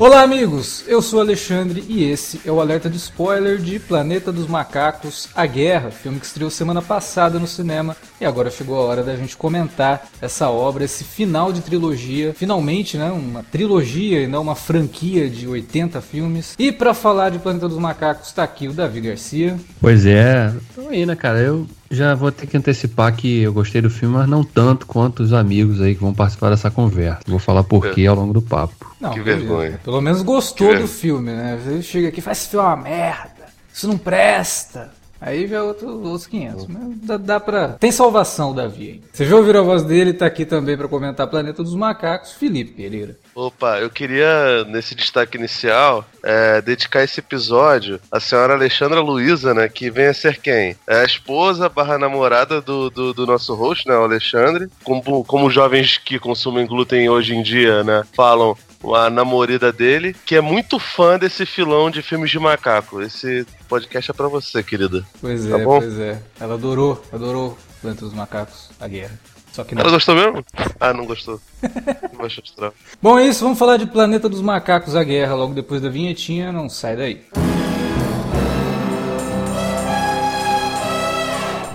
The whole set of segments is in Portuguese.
Olá, amigos! Eu sou Alexandre e esse é o alerta de spoiler de Planeta dos Macacos A Guerra, filme que estreou semana passada no cinema e agora chegou a hora da gente comentar essa obra, esse final de trilogia. Finalmente, né? Uma trilogia e não uma franquia de 80 filmes. E para falar de Planeta dos Macacos, está aqui o Davi Garcia. Pois é, então aí, né, cara? Eu já vou ter que antecipar que eu gostei do filme, mas não tanto quanto os amigos aí que vão participar dessa conversa. Vou falar por quê ao longo do papo. Não, que vergonha. Pelo menos gostou do filme, né? Você chega aqui e faz esse filme é uma merda. Isso não presta. Aí já é outro, outros 500. Mas dá, dá pra. Tem salvação, Davi. Hein? Você já ouviu a voz dele? Tá aqui também para comentar Planeta dos Macacos, Felipe Pereira. Opa, eu queria, nesse destaque inicial, é, dedicar esse episódio à senhora Alexandra Luiza, né? Que vem a ser quem? É a esposa barra namorada do, do, do nosso host, né? O Alexandre. Como, como jovens que consumem glúten hoje em dia, né? Falam, a namorada dele, que é muito fã desse filão de filmes de macaco. Esse podcast é pra você, querida. Pois tá é, bom? pois é. Ela adorou, adorou Planeta dos Macacos, a guerra. Só que não. Ela gostou mesmo? Ah, não gostou. não Bom, é isso. Vamos falar de Planeta dos Macacos, a guerra, logo depois da vinhetinha. Não sai daí.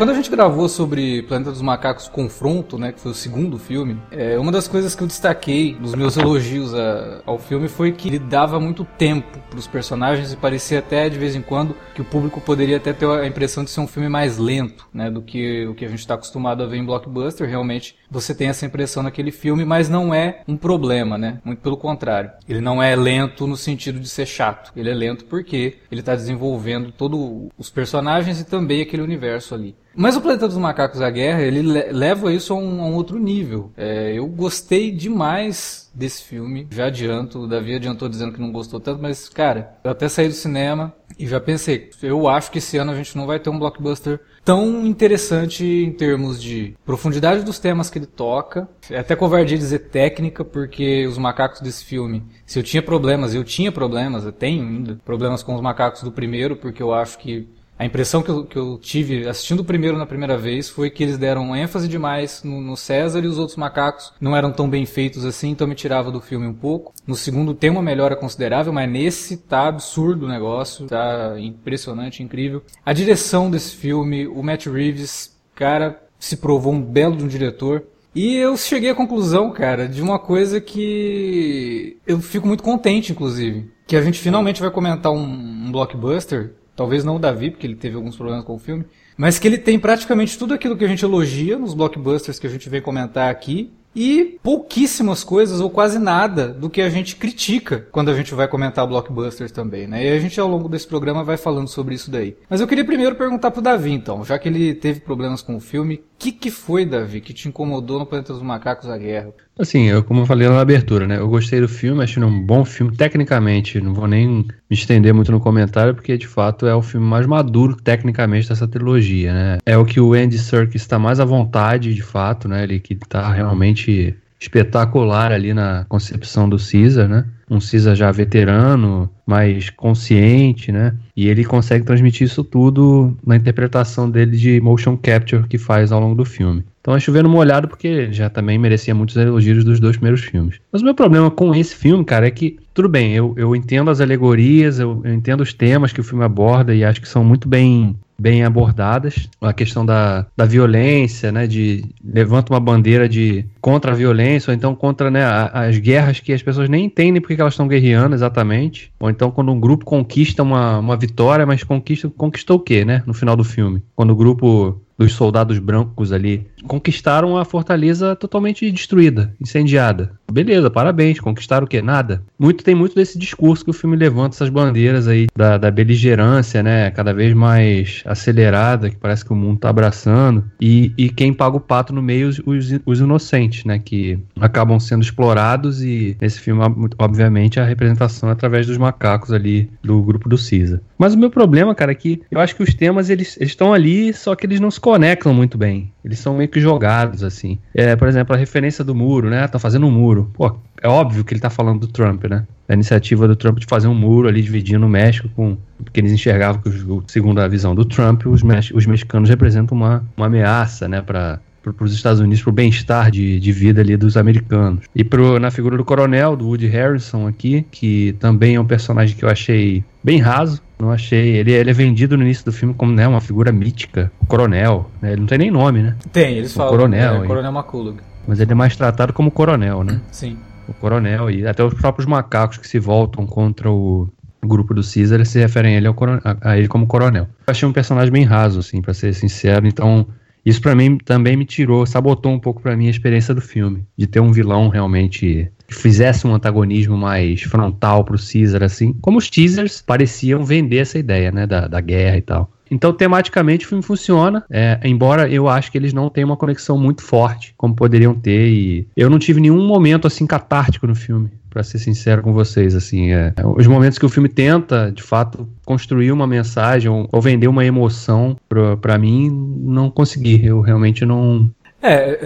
Quando a gente gravou sobre Planeta dos Macacos Confronto, né, que foi o segundo filme, é, uma das coisas que eu destaquei nos meus elogios a, ao filme foi que ele dava muito tempo para os personagens e parecia até de vez em quando que o público poderia até ter a impressão de ser um filme mais lento, né, do que o que a gente está acostumado a ver em blockbuster. Realmente você tem essa impressão naquele filme, mas não é um problema, né? Muito pelo contrário. Ele não é lento no sentido de ser chato. Ele é lento porque ele está desenvolvendo todos os personagens e também aquele universo ali. Mas o Planeta dos Macacos a Guerra, ele leva isso a um, a um outro nível. É, eu gostei demais desse filme. Já adianto, o Davi adiantou dizendo que não gostou tanto, mas, cara, eu até saí do cinema e já pensei, eu acho que esse ano a gente não vai ter um blockbuster tão interessante em termos de profundidade dos temas que ele toca. É até covardia dizer técnica, porque os macacos desse filme, se eu tinha problemas, eu tinha problemas, eu tenho ainda problemas com os macacos do primeiro, porque eu acho que a impressão que eu, que eu, tive assistindo o primeiro na primeira vez foi que eles deram ênfase demais no, no, César e os outros macacos não eram tão bem feitos assim, então me tirava do filme um pouco. No segundo tem uma melhora considerável, mas nesse tá absurdo o negócio, tá impressionante, incrível. A direção desse filme, o Matt Reeves, cara, se provou um belo de um diretor. E eu cheguei à conclusão, cara, de uma coisa que eu fico muito contente, inclusive. Que a gente finalmente vai comentar um, um blockbuster Talvez não o Davi, porque ele teve alguns problemas com o filme. Mas que ele tem praticamente tudo aquilo que a gente elogia nos blockbusters que a gente vem comentar aqui e pouquíssimas coisas ou quase nada do que a gente critica quando a gente vai comentar blockbusters também, né? E a gente ao longo desse programa vai falando sobre isso daí. Mas eu queria primeiro perguntar pro Davi, então, já que ele teve problemas com o filme, o que, que foi, Davi, que te incomodou no Planeta dos Macacos a Guerra? Assim, eu, como eu falei na abertura, né? Eu gostei do filme, achei um bom filme tecnicamente, não vou nem me estender muito no comentário, porque de fato é o filme mais maduro tecnicamente dessa trilogia, né? É o que o Andy Serkis está mais à vontade, de fato, né? Ele que está realmente espetacular ali na concepção do Caesar, né? Um Caesar já veterano, mais consciente, né? E ele consegue transmitir isso tudo na interpretação dele de motion capture que faz ao longo do filme. Então é chovendo molhado porque já também merecia muitos elogios dos dois primeiros filmes. Mas o meu problema com esse filme, cara, é que, tudo bem, eu, eu entendo as alegorias, eu, eu entendo os temas que o filme aborda e acho que são muito bem bem abordadas. A questão da, da violência, né? De levanta uma bandeira de contra a violência, ou então contra né, as guerras que as pessoas nem entendem porque elas estão guerreando exatamente. Ou então quando um grupo conquista uma, uma vitória, mas conquista, conquistou o quê, né? No final do filme. Quando o grupo dos soldados brancos ali conquistaram a fortaleza totalmente destruída, incendiada. Beleza, parabéns, conquistaram o quê? Nada. Muito tem muito desse discurso que o filme levanta essas bandeiras aí da, da beligerância, né? Cada vez mais acelerada, que parece que o mundo tá abraçando. E, e quem paga o pato no meio, os, os inocentes, né? Que acabam sendo explorados e nesse filme, obviamente, a representação é através dos macacos ali do grupo do CISA. Mas o meu problema, cara, é que eu acho que os temas eles estão ali, só que eles não se conectam muito bem. Eles são meio que jogados, assim. É, por exemplo, a referência do muro, né? Tá fazendo um muro. Pô, é óbvio que ele tá falando do Trump, né? A iniciativa do Trump de fazer um muro ali dividindo o México com. Porque eles enxergavam que, segundo a visão do Trump, os, os mexicanos representam uma, uma ameaça, né? Pra, para os Estados Unidos, para o bem-estar de, de vida ali dos americanos. E pro, na figura do coronel, do Woody Harrison aqui, que também é um personagem que eu achei bem raso, não achei. Ele, ele é vendido no início do filme como né, uma figura mítica, o coronel. Né? Ele não tem nem nome, né? Tem, eles o falam. Coronel. É, coronel McCullough. Mas ele é mais tratado como coronel, né? Sim. O coronel e até os próprios macacos que se voltam contra o, grupo do Caesar se referem a ele, ao coronel, a ele como coronel. Eu achei um personagem bem raso, assim, para ser sincero. Então, isso para mim também me tirou, sabotou um pouco para mim a experiência do filme, de ter um vilão realmente que fizesse um antagonismo mais frontal pro Caesar, assim, como os teasers pareciam vender essa ideia, né, da, da guerra e tal. Então, tematicamente, o filme funciona, é, embora eu acho que eles não tenham uma conexão muito forte, como poderiam ter, e eu não tive nenhum momento, assim, catártico no filme para ser sincero com vocês, assim, é, os momentos que o filme tenta, de fato, construir uma mensagem ou, ou vender uma emoção para mim, não consegui. Eu realmente não é,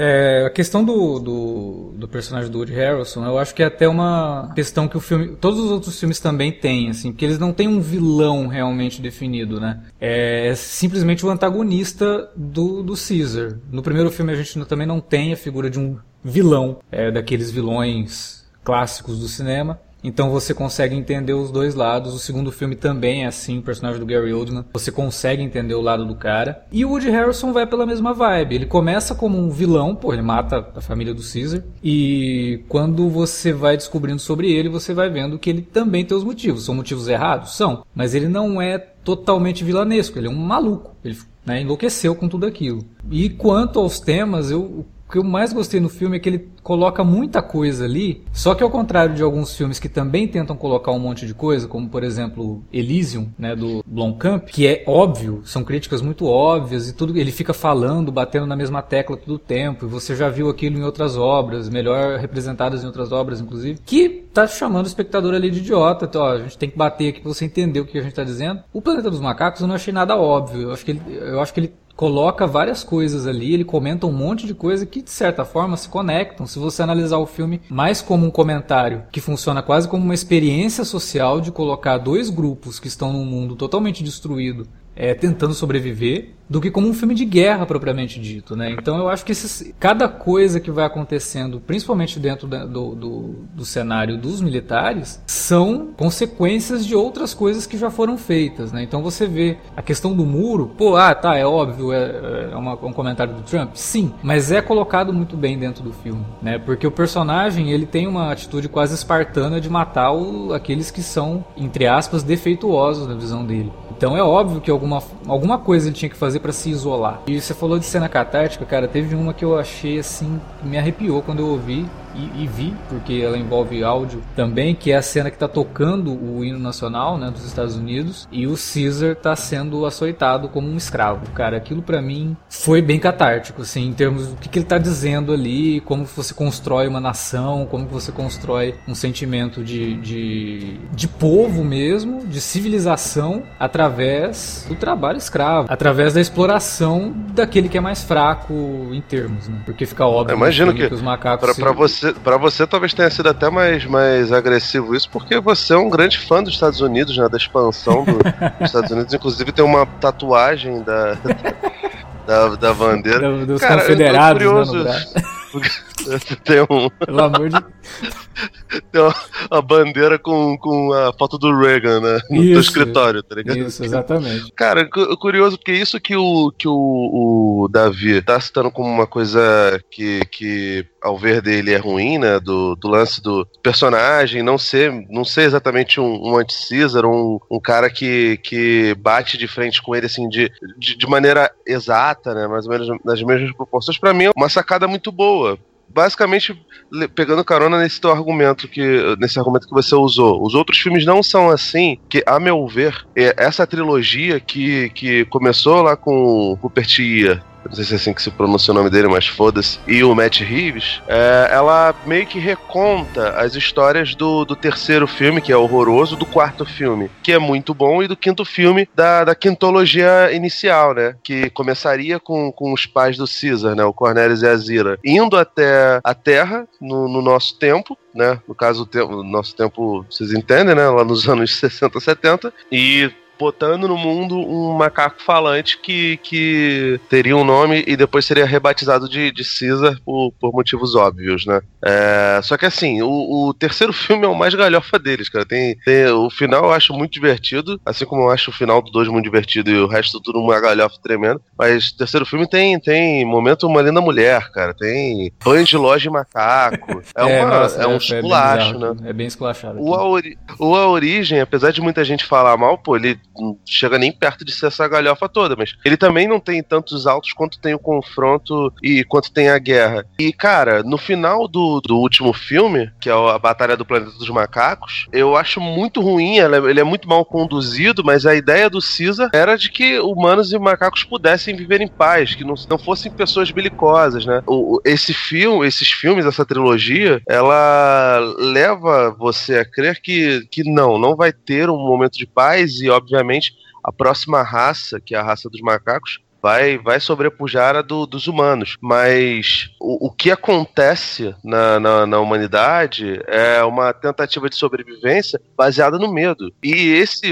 é, a questão do, do, do, personagem do Woody Harrelson, eu acho que é até uma questão que o filme, todos os outros filmes também têm, assim, porque eles não têm um vilão realmente definido, né? É simplesmente o antagonista do, do Caesar. No primeiro filme a gente também não tem a figura de um vilão, é, daqueles vilões clássicos do cinema. Então você consegue entender os dois lados. O segundo filme também é assim, o personagem do Gary Oldman. Você consegue entender o lado do cara. E o Woody Harrelson vai pela mesma vibe. Ele começa como um vilão, pô, ele mata a família do Caesar. E quando você vai descobrindo sobre ele, você vai vendo que ele também tem os motivos. São motivos errados? São. Mas ele não é totalmente vilanesco. Ele é um maluco. Ele né, enlouqueceu com tudo aquilo. E quanto aos temas, eu que eu mais gostei no filme é que ele coloca muita coisa ali, só que ao contrário de alguns filmes que também tentam colocar um monte de coisa, como por exemplo Elysium, né, do Blomkamp, que é óbvio, são críticas muito óbvias e tudo, ele fica falando, batendo na mesma tecla todo o tempo, e você já viu aquilo em outras obras, melhor representadas em outras obras inclusive, que tá chamando o espectador ali de idiota, então, ó, a gente tem que bater aqui pra você entender o que a gente tá dizendo. O Planeta dos Macacos eu não achei nada óbvio, eu acho que ele, eu acho que ele coloca várias coisas ali, ele comenta um monte de coisa que de certa forma se conectam. Se você analisar o filme mais como um comentário que funciona quase como uma experiência social de colocar dois grupos que estão num mundo totalmente destruído é, tentando sobreviver do que como um filme de guerra propriamente dito, né? Então eu acho que esses, cada coisa que vai acontecendo, principalmente dentro da, do, do, do, cenário dos militares, são consequências de outras coisas que já foram feitas, né? Então você vê a questão do muro, pô, ah, tá, é óbvio, é, é uma, um comentário do Trump, sim, mas é colocado muito bem dentro do filme, né? Porque o personagem ele tem uma atitude quase espartana de matar o, aqueles que são entre aspas defeituosos na visão dele. Então é óbvio que alguma, alguma coisa ele tinha que fazer para se isolar. E você falou de cena catártica, cara, teve uma que eu achei assim, me arrepiou quando eu ouvi e, e, vi, porque ela envolve áudio também, que é a cena que está tocando o hino nacional né, dos Estados Unidos e o Caesar está sendo açoitado como um escravo. Cara, aquilo para mim foi bem catártico, assim, em termos do que, que ele está dizendo ali, como você constrói uma nação, como você constrói um sentimento de, de, de povo mesmo, de civilização, através do trabalho escravo, através da exploração daquele que é mais fraco em termos, né? Porque fica óbvio Imagino que, que os macacos. Para você você, pra você talvez tenha sido até mais, mais agressivo isso, porque você é um grande fã dos Estados Unidos, né? Da expansão do, dos Estados Unidos. Inclusive tem uma tatuagem da, da, da bandeira. Do- dos Cara, eu tô confederados, né, curioso. braço. tem um, Pelo amor de tem uma, bandeira com, com a foto do Reagan, né? No Isso. escritório, tá ligado? Isso, exatamente. Cara, cu- curioso, porque isso que o, que o, o Davi tá citando como uma coisa que, que ao ver dele é ruim, né? Do, do lance do personagem não ser, não ser exatamente um, um anti-Caesar, um, um cara que, que bate de frente com ele assim de, de, de maneira exata, né? Mais ou menos nas mesmas proporções. Pra mim é uma sacada muito boa. Basicamente, pegando carona nesse teu argumento que nesse argumento que você usou, os outros filmes não são assim. Que a meu ver, é- essa trilogia que, que começou lá com o Rupert Ia, eu não sei se é assim que se pronuncia o nome dele, mas foda-se, e o Matt Reeves, é, ela meio que reconta as histórias do, do terceiro filme, que é horroroso, do quarto filme, que é muito bom, e do quinto filme, da, da quintologia inicial, né? Que começaria com, com os pais do Caesar, né? O Cornelius e a Zira, indo até a Terra, no, no nosso tempo, né? No caso, o, te- o nosso tempo, vocês entendem, né? Lá nos anos 60, 70, e botando no mundo um macaco falante que, que teria um nome e depois seria rebatizado de, de Caesar por, por motivos óbvios, né? É, só que assim, o, o terceiro filme é o mais galhofa deles, cara. Tem, tem- o final eu acho muito divertido, assim como eu acho o final do 2 muito divertido e o resto tudo uma galhofa tremendo. Mas o terceiro filme tem, tem momento uma linda mulher, cara. Tem banho de loja e macaco. É, uma, nossa, é um bem esculacho, bizarro né? É bem esculachado. O a, ori- o A Origem, apesar de muita gente falar mal, pô, ele chega nem perto de ser essa galhofa toda, mas ele também não tem tantos altos quanto tem o confronto e quanto tem a guerra. E, cara, no final do, do último filme, que é a Batalha do Planeta dos Macacos, eu acho muito ruim, é- ele é muito mal conduzido, mas a ideia do Caesar era de que humanos e macacos pudessem viver em paz, que não, não fossem pessoas belicosas, né? O- esse filme, esses filmes, essa trilogia, ela leva você a crer que, que não, não vai ter um momento de paz e, obviamente, a próxima raça, que é a raça dos macacos, vai, vai sobrepujar a do- dos humanos. Mas o, o que acontece na, na, na humanidade é uma tentativa de sobrevivência baseada no medo. E esse,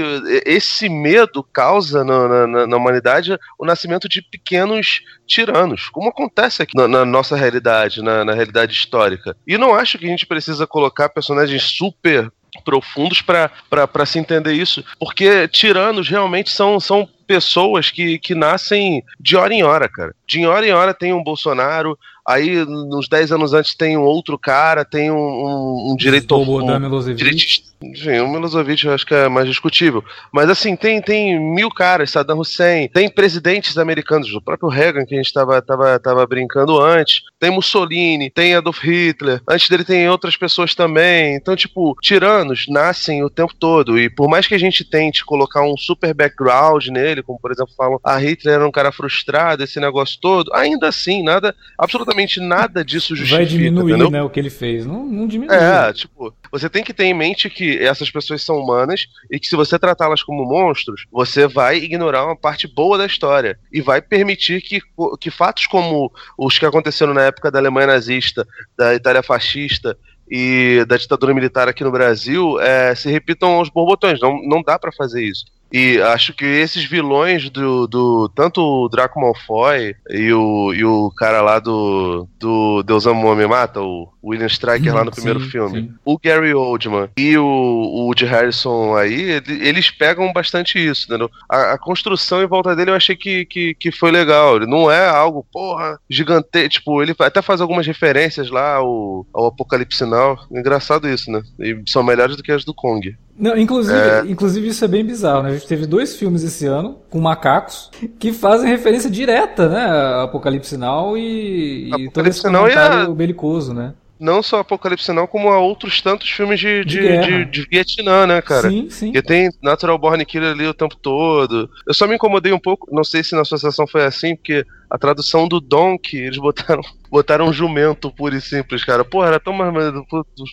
esse medo causa na, na- na, humanidade o nascimento de pequenos tiranos, como acontece aqui na, nossa realidade, na, na realidade histórica. E não acho que a gente precisa colocar personagens super profundos para se entender isso, porque tiranos realmente são, são pessoas que, que nascem de hora em hora, cara. De hora em hora tem um Bolsonaro, aí uns 10 anos antes tem um outro cara, tem um, um, um direito um, direitista. Enfim, o Milosevic eu acho que é mais discutível. Mas assim, tem, tem mil caras, Saddam Hussein, tem presidentes americanos, o próprio Reagan, que a gente estava tava, tava brincando antes, tem Mussolini, tem Adolf Hitler, antes dele tem outras pessoas também. Então, tipo, tiranos nascem o tempo todo. E por mais que a gente tente colocar um super background nele, como por exemplo falam, a Hitler era um cara frustrado, esse negócio todo, ainda assim, nada, absolutamente nada disso justifica. Vai diminuir, entendeu? né, o que ele fez. Não, não diminui. É, tipo, você tem que ter em mente que essas pessoas são humanas e que se você tratá-las como monstros, você vai ignorar uma parte boa da história e vai permitir que, que fatos como os que aconteceram na época da Alemanha nazista, da Itália fascista e da ditadura militar aqui no Brasil é, se repitam aos borbotões. Não, não dá pra fazer isso. E acho que esses vilões do. do tanto o Draco Malfoy e o, e o cara lá do. do Deus Ama o Homem Mata, o William Striker lá no Sim, primeiro filme. sim. O Gary Oldman e o, o Woody Harrison aí, ele- eles pegam bastante isso, entendeu? A, a construção em volta dele eu achei que, que, que foi legal. Ele não é algo, porra, gigante. Tipo, ele até faz algumas referências lá ao, ao Apocalipse Now. Engraçado isso, né? E são melhores do que as do Kong. Não, inclusive, É. inclusive isso é bem bizarro, né? A gente teve dois filmes esse ano com macacos que fazem referência direta, né? A Apocalipse Now e, e todo esse Apocalipse e a- comentário belicoso, né? Não só Apocalipse Now, como a outros tantos filmes de, De de, de, de Vietnã, né, cara? Sim, sim. Porque tem Natural Born Killer ali o tempo todo. Eu só me incomodei um pouco, não sei se na associação foi assim, porque a tradução do Donk, eles botaram, botaram jumento puro e simples, cara. Porra, era tão mais.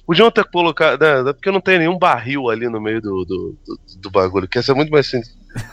Podiam ter colocado. Né, porque não tem nenhum barril ali no meio do, do, do, do bagulho, que ia ser muito mais sim-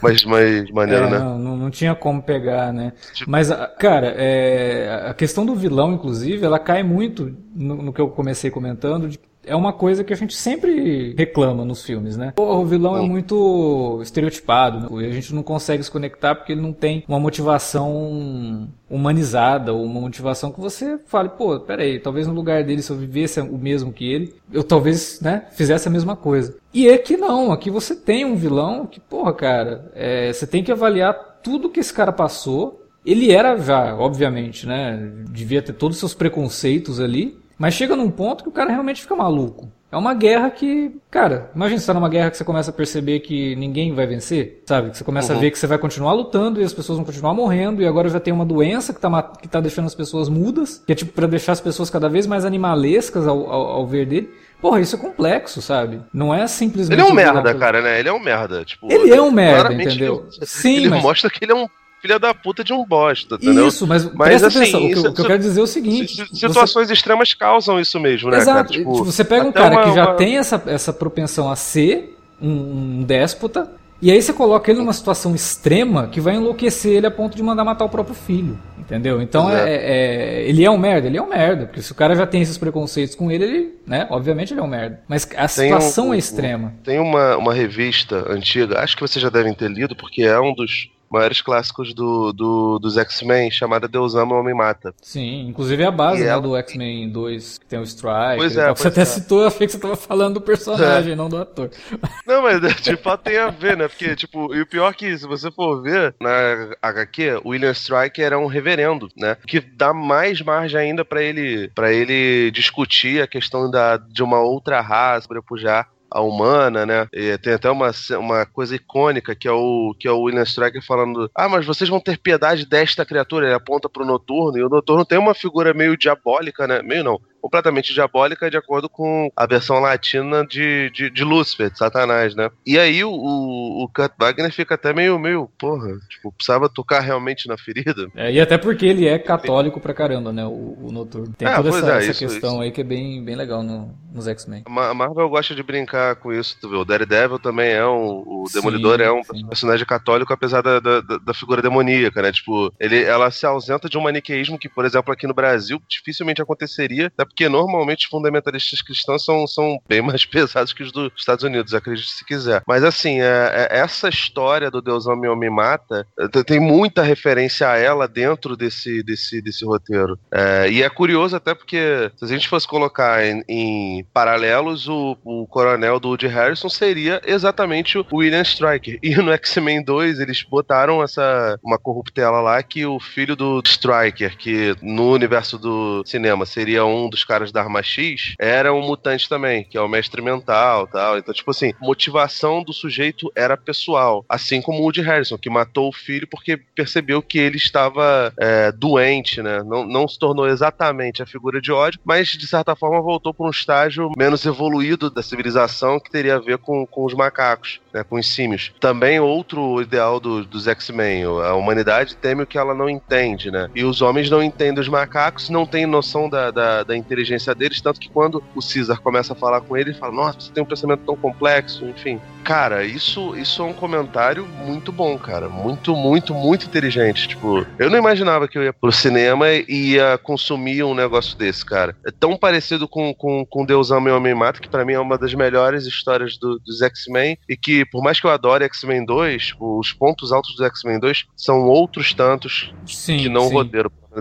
mais, mais maneiro, É, né? não, não, tinha como pegar, né? Tipo- Mas, a- cara, é, a questão do vilão, inclusive, ela cai muito no, no que eu comecei comentando. de- é uma coisa que a gente sempre reclama nos filmes, né? O vilão é muito estereotipado, né? e a gente não consegue se conectar porque ele não tem uma motivação humanizada, ou uma motivação que você fale, pô, peraí, talvez no lugar dele, se eu vivesse o mesmo que ele, eu talvez, né, fizesse a mesma coisa. E aqui não, aqui você tem um vilão que, porra, cara, é, você tem que avaliar tudo que esse cara passou. Ele era já, obviamente, né, devia ter todos os seus preconceitos ali, mas chega num ponto que o cara realmente fica maluco. É uma guerra que, cara, imagina você tá numa guerra que você começa a perceber que ninguém vai vencer, sabe? Que você começa a ver que você vai continuar lutando e as pessoas vão continuar morrendo e agora já tem uma doença que tá, que tá deixando as pessoas mudas, que é tipo pra deixar as pessoas cada vez mais animalescas ao, ao, ao ver dele. Porra, isso é complexo, sabe? Não é simplesmente... Ele é um merda, cara, né? Ele é um merda. Tipo, Ele é um merda, entendeu? ele- Sim, ele mas- mostra que ele é um filho da puta de um bosta, entendeu? Isso, mas, Mas, presta assim, atenção, o que, eu- isso- o que eu quero dizer é o seguinte... Si- você- Situações extremas causam isso mesmo, né, Exato. cara? Tipo, Tipo, você pega um cara uma- que já uma- tem essa, essa propensão a ser um, um déspota, e aí você coloca ele numa situação extrema que vai enlouquecer ele a ponto de mandar matar o próprio filho. Entendeu? Então Exato. é, é- ele é um merda, ele é um merda. Porque se o cara já tem esses preconceitos com ele, ele, né? Obviamente ele é um merda. Mas a situação um- é extrema. Tem uma, uma revista antiga, acho que vocês já devem ter lido, porque é um dos maiores clássicos do, do- dos X-Men, chamada Deus Ama, o Homem Mata. Sim, inclusive é a base né, ela- do X-Men 2, que tem o Strike. Pois e é. Você até é. citou, eu achei que você tava falando do personagem, não do ator. Não, mas de fato tem a ver, né? Porque, tipo, e o pior que, se você for ver, na HQ, o William Stryker era um reverendo, né? Que dá mais margem ainda pra ele para ele discutir a questão da, de uma outra raça, sobrepujar a humana, né? E tem até uma, uma coisa icônica que é o que é o William Stryker falando: "Ah, mas vocês vão ter piedade desta criatura". Ele aponta pro Noturno e o Noturno tem uma figura meio diabólica, né? Meio não, completamente diabólica de acordo com a versão latina de, de, de Lúcifer, de Satanás, né? E aí o, o, Kurt Wagner fica até meio, meio, porra, tipo, precisava tocar realmente na ferida. É, e até porque ele é católico pra caramba, né? O, o Noturno. Tem É, toda essa, é, essa isso, questão isso. aí que é bem, bem legal no- nos X-Men. A Ma- a Marvel gosta de brincar com isso, tu vê? O Daredevil também é um. O Sim, Demolidor é um sim. personagem católico, apesar da, da, da- da figura demoníaca, né? Tipo, ele, ela se ausenta de um maniqueísmo que, por exemplo, aqui no Brasil dificilmente aconteceria, até porque normalmente os fundamentalistas cristãos são, são bem mais pesados que os dos Estados Unidos, acredite se quiser. Mas assim, é- é- essa história do Deus Homem Homem Mata é, tem- muita referência a ela dentro desse, desse, desse roteiro. É, e é curioso até porque se a gente fosse colocar em, em paralelos, o, o coronel do Woody Harrison seria exatamente o William Stryker. E no X-Men 2 eles botaram essa uma corruptela lá que o filho do Stryker, que no universo do cinema seria um dos caras da Arma X, era um mutante também, que é o mestre mental tal. Então, tipo assim, motivação do sujeito era pessoal. Assim como o Woody Harrison, que matou o filho porque percebeu que ele estava é, doente, né? Não, não se tornou exatamente a figura de ódio, mas de certa forma voltou para um estágio menos evoluído da civilização que teria a ver com, com os macacos, né? com os símios. Também outro ideal do- dos X-Men, a humanidade teme o que ela não entende, né? E os homens não entendem os macacos, não têm noção da, da, da inteligência deles, tanto que quando o Caesar começa a falar com ele, ele fala, nossa, você tem um pensamento tão complexo, enfim. Cara, isso, isso é um comentário muito bom, cara. Muito, muito, muito inteligente. Tipo, eu não imaginava que eu ia pro cinema e ia consumir um negócio desse, cara. É tão parecido com, com, com Deus Ama e Homem Mata, que pra mim é uma das melhores histórias do- dos X-Men. E que, por mais que eu adore X-Men 2, os pontos altos do X-Men 2 são outros tantos Sim, que não sim.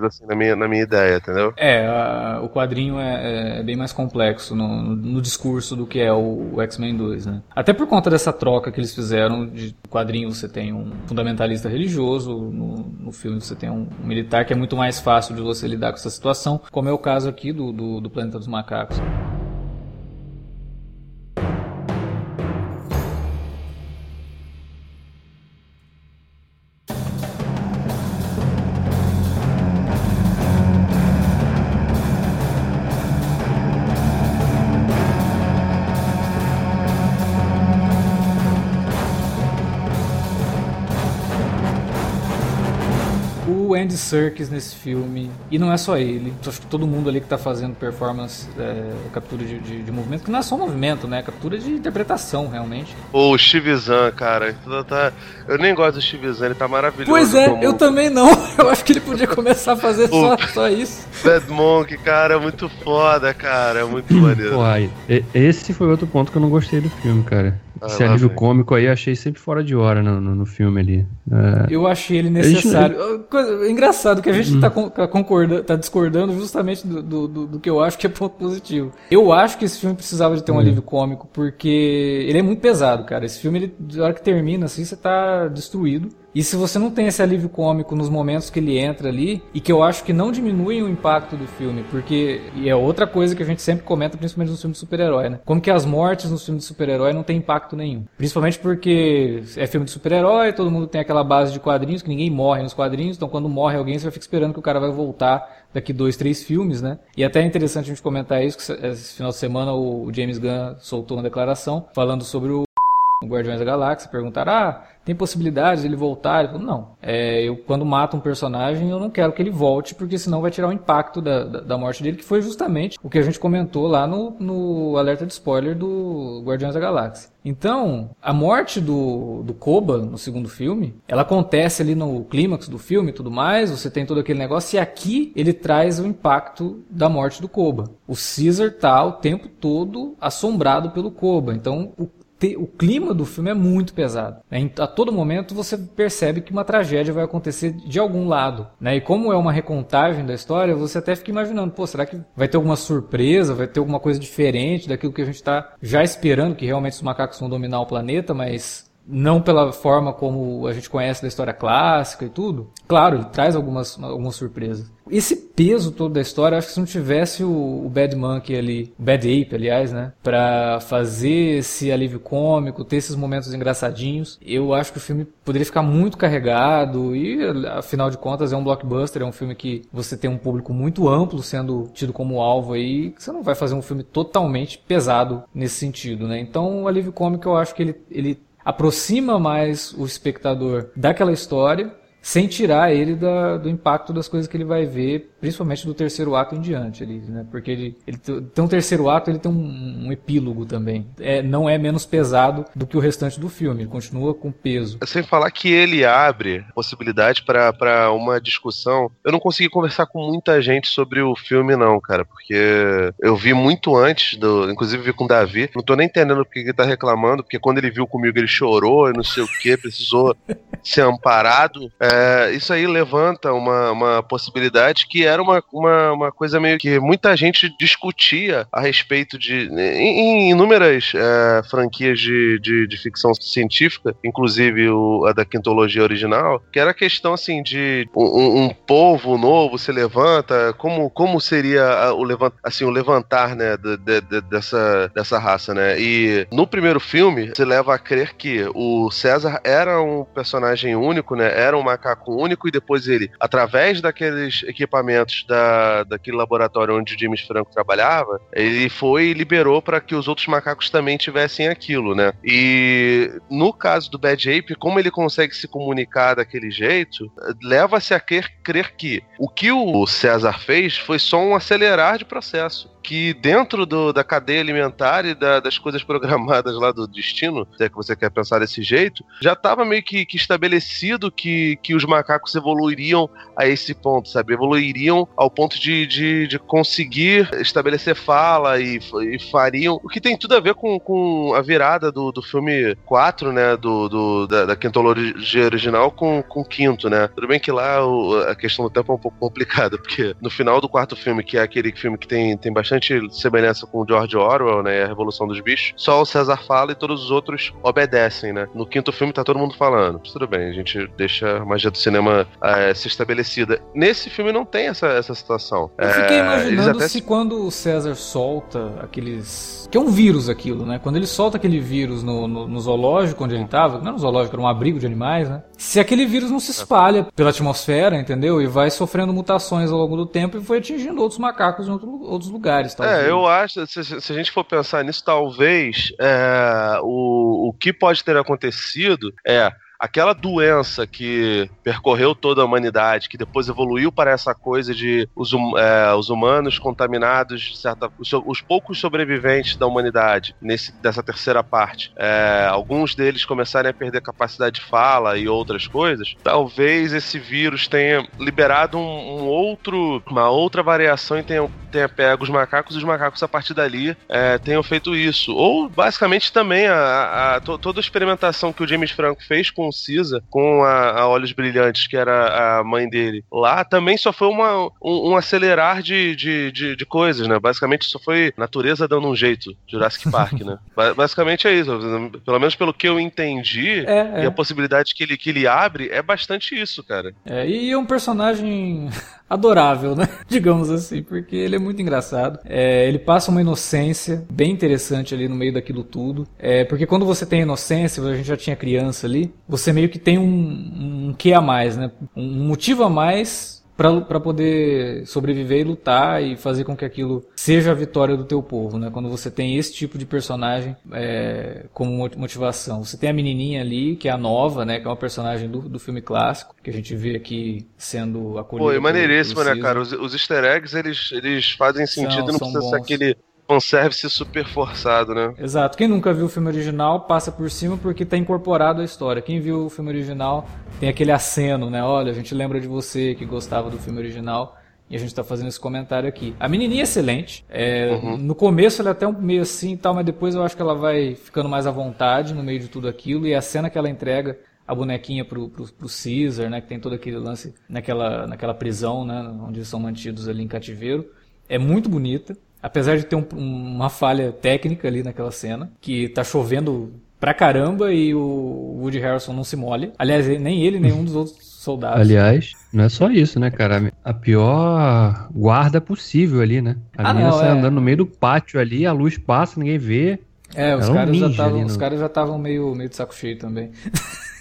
Assim, na minha, na minha ideia, entendeu? É, a- o quadrinho é, é bem mais complexo no, no- no discurso do que é o, o X-Men 2, né? Até por conta dessa troca que eles fizeram, de quadrinho você tem um fundamentalista religioso, no, no filme você tem um, um militar que é muito mais fácil de você lidar com essa situação, como é o caso aqui do, do, do Planeta dos Macacos. Andy Serkis nesse filme, e não é só ele, acho que todo mundo ali que tá fazendo performance, é, captura de, de, de, movimento, que não é só movimento, né? Captura de interpretação, realmente. O Zahn, cara, tá, eu nem gosto do Zahn, ele tá maravilhoso. Pois é, como... eu também não. Eu acho que ele podia começar a fazer só, só isso. Bad Monk, cara, é muito foda, cara, é muito maneiro. Pô, esse foi outro ponto que eu não gostei do filme, cara. Ah, Esse alívio vem. cômico aí achei sempre fora de hora no, no, no filme ali. É... Eu achei ele necessário. Gente... Coisa, engraçado que a gente está hum. tá concordando, tá discordando justamente do, do, do, do, que eu acho que é ponto positivo. Eu acho que esse filme precisava de ter um hum. alívio cômico, porque ele é muito pesado, cara. Esse filme, ele, na hora que termina, assim, você tá destruído. E se você não tem esse alívio cômico nos momentos que ele entra ali, e que eu acho que não diminuem o impacto do filme, porque e é outra coisa que a gente sempre comenta, principalmente nos filmes de super-herói, né? Como que as mortes nos filmes de super-herói não tem impacto nenhum. Principalmente porque é filme de super-herói, todo mundo tem aquela base de quadrinhos, que ninguém morre nos quadrinhos, então quando morre alguém, você vai ficar esperando que o cara vai voltar daqui dois, três filmes, né? E até é interessante a gente comentar isso, que esse final de semana o James Gunn soltou uma declaração falando sobre o Guardiões da Galáxia, perguntaram, ah, tem possibilidade de ele voltar? Ele falou, não. É, eu, quando mato um personagem, eu não quero que ele volte, porque senão vai tirar o impacto da, da, da, morte dele, que foi justamente o que a gente comentou lá no, no alerta de spoiler do Guardiões da Galáxia. Então, a morte do, do Koba no segundo filme, ela acontece ali no clímax do filme e tudo mais, você tem todo aquele negócio, e aqui ele traz o impacto da morte do Koba. O Caesar tá o tempo todo assombrado pelo Koba. Então, o o clima do filme é muito pesado. Né? A todo momento você percebe que uma tragédia vai acontecer de algum lado. Né? E como é uma recontagem da história, você até fica imaginando, pô, será que vai ter alguma surpresa, vai ter alguma coisa diferente daquilo que a gente está já esperando, que realmente os macacos vão dominar o planeta, mas não pela forma como a gente conhece da história clássica e tudo. Claro, ele traz algumas, algumas surpresas. Esse peso todo da história, acho que se não tivesse o, o Bad Monkey ali, Bad Ape, aliás, né, pra fazer esse alívio cômico, ter esses momentos engraçadinhos, eu acho que o filme poderia ficar muito carregado e, afinal de contas, é um blockbuster, é um filme que você tem um público muito amplo sendo tido como alvo aí, você não vai fazer um filme totalmente pesado nesse sentido, né? Então, o alívio cômico eu acho que ele, ele aproxima mais o espectador daquela história sem tirar ele da, do impacto das coisas que ele vai ver, principalmente do terceiro ato em diante, ali, né? Porque ele, ele tem um terceiro ato, ele tem um, um epílogo também. É, não é menos pesado do que o restante do filme, ele continua com peso. Sem falar que ele abre possibilidade para uma discussão. Eu não consegui conversar com muita gente sobre o filme, não, cara, porque eu vi muito antes, do, inclusive vi com o Davi. Não tô nem entendendo porque ele tá reclamando, porque quando ele viu comigo ele chorou não sei o que, precisou ser amparado. É, é, isso aí levanta uma, uma possibilidade que era uma, uma, uma, coisa meio que muita gente discutia a respeito de. em, em inúmeras é, franquias de, de, de, ficção científica, inclusive o, a da quintologia original, que era a questão assim de um, um povo novo se levanta, como, como seria o, levant, assim, o levantar né, de, de, dessa, dessa raça, né? E no primeiro filme, se leva a crer que o César era um personagem único, né? Era uma macaco único e depois ele, através daqueles equipamentos da, daquele laboratório onde o James Franco trabalhava, ele foi e liberou para que os outros macacos também tivessem aquilo, né? E no caso do Bad Ape, como ele consegue se comunicar daquele jeito, leva-se a crer, crer que o que o César fez foi só um acelerar de processo que dentro do, da cadeia alimentar e da, das coisas programadas lá do destino, se é que você quer pensar desse jeito, já estava meio que, que, estabelecido que, que os macacos evoluiriam a esse ponto, sabe? Evoluiriam ao ponto de, de, de conseguir estabelecer fala e, e, fariam. O que tem tudo a ver com, com a virada do, do filme 4, né? Do, do da, da quintologia original com, com o quinto, né? Tudo bem que lá o, a questão do tempo é um pouco complicada, porque no final do quarto filme, que é aquele filme que tem, tem bastante bastante semelhança com o George Orwell, né? A Revolução dos Bichos. Só o César fala e todos os outros obedecem, né? No quinto filme tá todo mundo falando. Tudo bem, a gente deixa a magia do cinema é, se estabelecida. Nesse filme não tem essa, essa situação. Eu fiquei é, imaginando se quando o César solta aqueles. Que é um vírus aquilo, né? Quando ele solta aquele vírus no, no, no zoológico onde ele tava, não era um zoológico, era um abrigo de animais, né? Se aquele vírus não se espalha pela atmosfera, entendeu? E vai sofrendo mutações ao longo do tempo e foi atingindo outros macacos em outro, outros lugares lugares, talvez. É, eu acho, se, se, a gente for pensar nisso, talvez é, o, o que pode ter acontecido é aquela doença que percorreu toda a humanidade, que depois evoluiu para essa coisa de os, hum, é, os humanos contaminados, certa, os, os, poucos sobreviventes da humanidade nesse, dessa terceira parte, é, alguns deles começarem a perder capacidade de fala e outras coisas, talvez esse vírus tenha liberado um, um outro, uma outra variação e tenha, tenha pego os macacos e os macacos a partir dali é, tenham feito isso. Ou basicamente também a, a, a, toda a experimentação que o James Franco fez com o Cisa, com a, a Olhos Brilhantes, que era a mãe dele, lá também só foi uma, um, um acelerar de, de, de, de, coisas, né? Basicamente só foi natureza dando um jeito, Jurassic Park, né? Basicamente é isso. Pelo menos pelo que eu entendi, é, é. e a possibilidade que ele, que ele abre é bastante isso, cara. É, e é um personagem adorável, né? Digamos assim, porque ele é muito engraçado. É, ele passa uma inocência bem interessante ali no meio daquilo tudo. É, porque quando você tem inocência, a gente já tinha criança ali, você meio que tem um, um que a mais, né? Um motivo a mais para poder sobreviver e lutar e fazer com que aquilo seja a vitória do teu povo, né? Quando você tem esse tipo de personagem é, como motivação. Você tem a menininha ali, que é a nova, né? Que é uma personagem do, do filme clássico, que a gente vê aqui sendo acolhida. Pô, é maneiríssimo, né, cara? Os, os easter eggs, eles, eles fazem sentido, são, não precisa bons. ser aquele fanservice super forçado, né? Exato. Quem nunca viu o filme original passa por cima porque está incorporado à história. Quem viu o filme original tem aquele aceno, né? Olha, a gente lembra de você que gostava do filme original. E a gente está fazendo esse comentário aqui. A menininha é excelente. É, uhum. No começo ela é até um meio assim e tal, mas depois eu acho que ela vai ficando mais à vontade no meio de tudo aquilo. E a cena que ela entrega a bonequinha pro, pro, pro Caesar, né? Que tem todo aquele lance naquela, naquela prisão, né? Onde eles são mantidos ali em cativeiro. É muito bonita. Apesar de ter um, uma falha técnica ali naquela cena, que tá chovendo pra caramba e o Woody Harrelson não se molha. Aliás, nem ele, nenhum dos outros soldados. Aliás, não é só isso, né, cara? A pior guarda possível ali, né? A ah, menina não, sai é... andando no meio do pátio ali, a luz passa, ninguém vê. É, os caras, já tavam, os caras já estavam meio, meio de saco cheio também.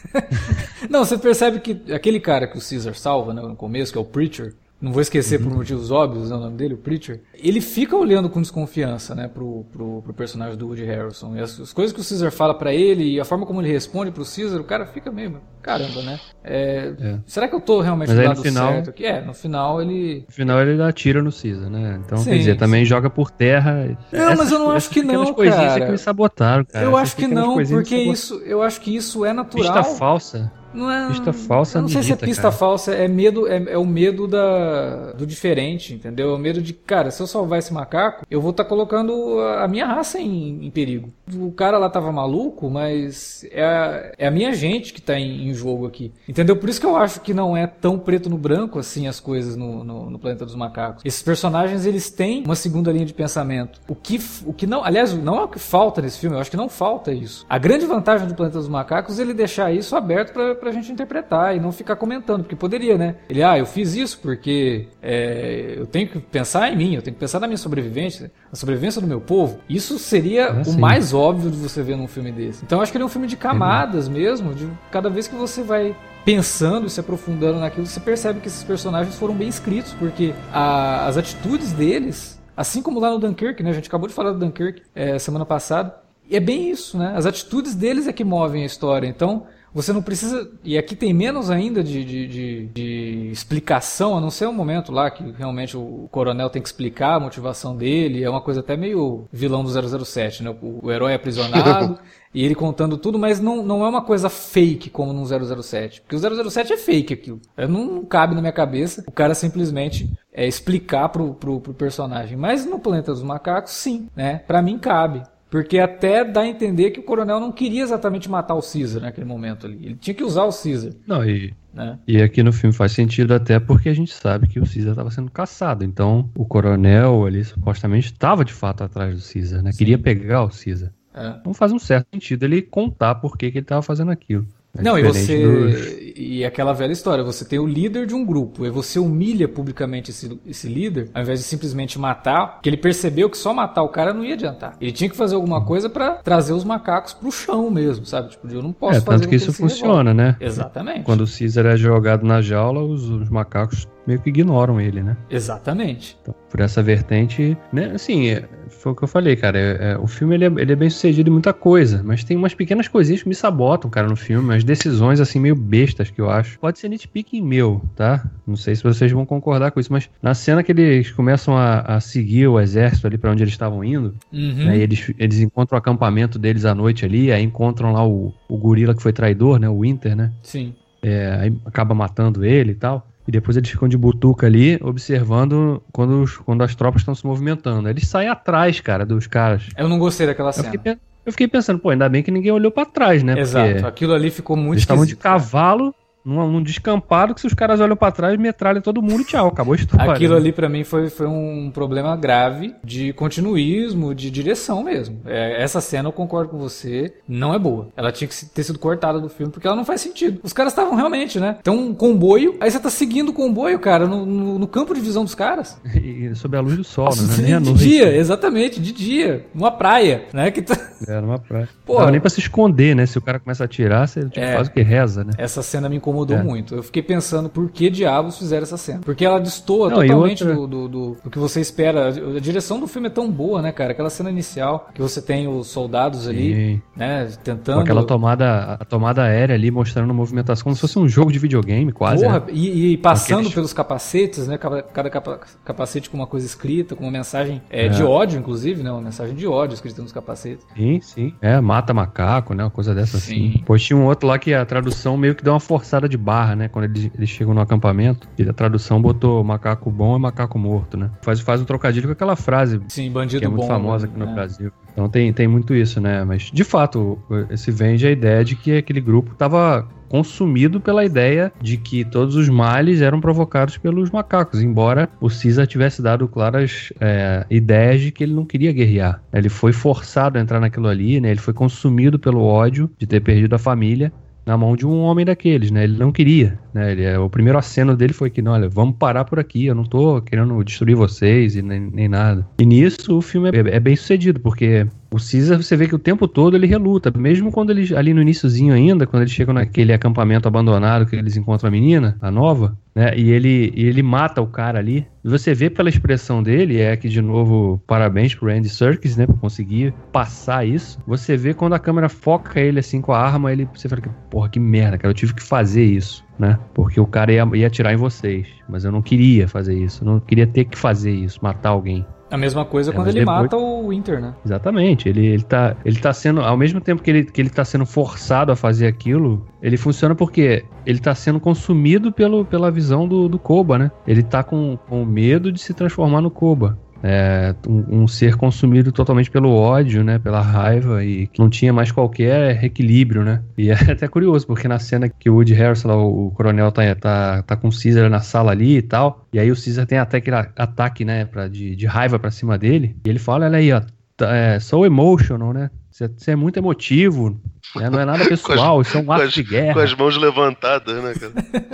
não, você percebe que aquele cara que o Caesar salva né, no começo, que é o Preacher, não vou esquecer uhum. por motivos óbvios é o nome dele, o Preacher, ele fica olhando com desconfiança, né, pro, pro, pro personagem do Woody Harrison. E as, as coisas que o Caesar fala para ele e a forma como ele responde pro Caesar, o cara fica meio, caramba, né? É, é. Será que eu tô realmente Mas do lado final, certo aqui? É, no final ele... No final ele dá tiro no Caesar, né? Então, sim, quer dizer, sim. também joga por terra. Não, essas, mas eu não acho que não, cara. que me sabotaram, cara. Eu acho que não, porque isso, eu acho que isso é natural. Pista falsa. Não é, pista falsa Eu não sei se é pista cara. falsa, é medo, é, é, o medo da, do diferente, entendeu? É o medo de, cara, se eu salvar esse macaco, eu vou estar tá colocando a minha raça em, em, perigo. O cara lá tava maluco, mas é a, é a minha gente que tá em, em, jogo aqui. Entendeu? Por isso que eu acho que não é tão preto no branco assim as coisas no, no, no Planeta dos Macacos. Esses personagens, eles têm uma segunda linha de pensamento. O que, o que não, aliás, não é o que falta nesse filme, eu acho que não falta isso. A grande vantagem do Planeta dos Macacos é ele deixar isso aberto para pra gente interpretar e não ficar comentando, porque poderia, né? Ele, ah, eu fiz isso porque é, eu tenho que pensar em mim, eu tenho que pensar na minha sobrevivência, na sobrevivência do meu povo. Isso seria ah, o sim. mais óbvio de você ver num filme desse. Então acho que ele é um filme de camadas mesmo, de cada vez que você vai pensando e se aprofundando naquilo, você percebe que esses personagens foram bem escritos, porque a, as atitudes deles, assim como lá no Dunkirk, né? A gente acabou de falar do Dunkirk é, semana passada, é bem isso, né? As atitudes deles é que movem a história. Então, você não precisa. E aqui tem menos ainda de, de, de, de, explicação, a não ser um momento lá que realmente o coronel tem que explicar a motivação dele. É uma coisa até meio vilão do 007, né? O, o herói é aprisionado e ele contando tudo, mas não, não é uma coisa fake como no 007. Porque o 007 é fake aquilo. É, não cabe na minha cabeça o cara simplesmente é, explicar pro, pro, pro personagem. Mas no Planeta dos Macacos, sim, né? Pra mim cabe. Porque até dá a entender que o coronel não queria exatamente matar o Caesar naquele momento ali. Ele tinha que usar o Caesar. Não, e, né? e aqui no filme faz sentido até porque a gente sabe que o Caesar estava sendo caçado. Então o coronel ali supostamente estava de fato atrás do Caesar, né? Sim. Queria pegar o Caesar. É. Então faz um certo sentido ele contar por que, que ele estava fazendo aquilo. É não, e você. E aquela velha história, você tem o líder de um grupo, e você humilha publicamente esse, esse líder, ao invés de simplesmente matar, porque ele percebeu que só matar o cara não ia adiantar. Ele tinha que fazer alguma coisa para trazer os macacos pro chão mesmo, sabe? Tipo, eu não posso é, fazer tanto que isso funciona, revolta. né? Exatamente. Quando o Caesar é jogado na jaula, os, os macacos meio que ignoram ele, né? Exatamente. Então, por essa vertente, né? Assim, é, foi o que eu falei, cara. É, é, o filme ele é, ele é, bem sucedido em muita coisa, mas tem umas pequenas coisinhas que me sabotam, cara, no filme, umas decisões assim meio bestas que eu acho. Pode ser nitpicking meu, tá? Não sei se vocês vão concordar com isso, mas na cena que eles começam a, a seguir o exército ali para onde eles estavam indo, uhum. né, eles, eles encontram o acampamento deles à noite ali, aí encontram lá o, o gorila que foi traidor, né? O Winter, né? Sim. É, aí acaba matando ele e tal. E depois eles ficam de butuca ali, observando quando, os, quando as tropas estão se movimentando. Eles saem atrás, cara, dos caras. Eu não gostei daquela cena. Eu fiquei, eu fiquei pensando, pô, ainda bem que ninguém olhou para trás, né? Exato, aquilo ali ficou muito Eles estavam de cavalo, num, num descampado que se os caras olham para trás, metralham todo mundo e tchau, acabou a história. Aquilo ali para mim foi, foi um problema grave de continuismo, de direção mesmo. É, essa cena eu concordo com você, não é boa. Ela tinha que ter sido cortada do filme porque ela não faz sentido. Os caras estavam realmente, né? Tem um comboio, aí você tá seguindo o comboio, cara, no, no, no campo de visão dos caras. E sob a luz do sol, né? Nem de dia, exatamente, de dia. Numa praia, né? Que tá... É, numa praia. Pô, não dava nem pra se esconder, né? Se o cara começa a atirar, você tipo, é, faz o que reza, né? Essa cena me incomodou é. muito. Eu fiquei pensando por que diabos fizeram essa cena. Porque ela destoa Não, totalmente outra... do, do, do, do, que você espera. A direção do filme é tão boa, né, cara? Aquela cena inicial que você tem os soldados ali, Sim. né, tentando... Com aquela tomada, a tomada aérea ali mostrando movimentação como se fosse um jogo de videogame, quase. Porra, né? e, e, passando Aqueles... pelos capacetes, né? Cada, cada capacete com uma coisa escrita, com uma mensagem é, é. de ódio, inclusive, né? Uma mensagem de ódio escrita nos capacetes. Sim, sim. É, mata macaco, né? Uma coisa dessa sim. assim. Pois tinha um outro lá que a tradução meio que deu uma forçada de barra, né? Quando eles, eles chegam no acampamento, e a tradução botou macaco bom é macaco morto, né? Faz, faz um trocadilho com aquela frase. Sim, bandido que é muito bom, famosa aqui no é. Brasil. Então tem, tem muito isso, né? Mas, de fato, esse vende a ideia de que aquele grupo estava consumido pela ideia de que todos os males eram provocados pelos macacos, embora o Caesar tivesse dado claras é, ideias de que ele não queria guerrear. Ele foi forçado a entrar naquilo ali, né? Ele foi consumido pelo ódio de ter perdido a família na mão de um homem daqueles, né? Ele não queria, né? Ele, é, o primeiro aceno dele foi que, não, olha, vamos parar por aqui, eu não tô querendo destruir vocês e nem, nem nada. E nisso o filme é, é, bem sucedido, porque o Caesar, você vê que o tempo todo ele reluta, mesmo quando eles, ali no iníciozinho ainda, quando eles chegam naquele acampamento abandonado que eles encontram a menina, a nova, né? E ele, e ele mata o cara ali. E você vê pela expressão dele, é que de novo, parabéns pro Andy Serkis, né? Por conseguir passar isso. Você vê quando a câmera foca ele assim com a arma, ele, você fala que, porra, que merda, cara, eu tive que fazer isso, né? Porque o cara ia, ia atirar em vocês. Mas eu não queria fazer isso, não queria ter que fazer isso, matar alguém. A mesma coisa é, quando ele depois... mata o Winter, né? Exatamente. Ele, ele, tá, ele tá sendo. Ao mesmo tempo que ele, que ele tá sendo forçado a fazer aquilo, ele funciona porque ele tá sendo consumido pelo, pela visão do, do Koba, né? Ele tá com, com medo de se transformar no Koba é, um, um, ser consumido totalmente pelo ódio, né, pela raiva e que não tinha mais qualquer equilíbrio, né? E é até curioso, porque na cena que o Woody Harrison, lá, o, o coronel, tá, tá, tá com o Caesar na sala ali e tal, e aí o Caesar tem até aquele ataque, né, pra, de, de raiva pra cima dele, e ele fala, olha aí, ó, tá, é, so emotional, né? Você é muito emotivo, né? Não é nada pessoal, as, isso é um ato as, de guerra. Com as mãos levantadas, né, cara?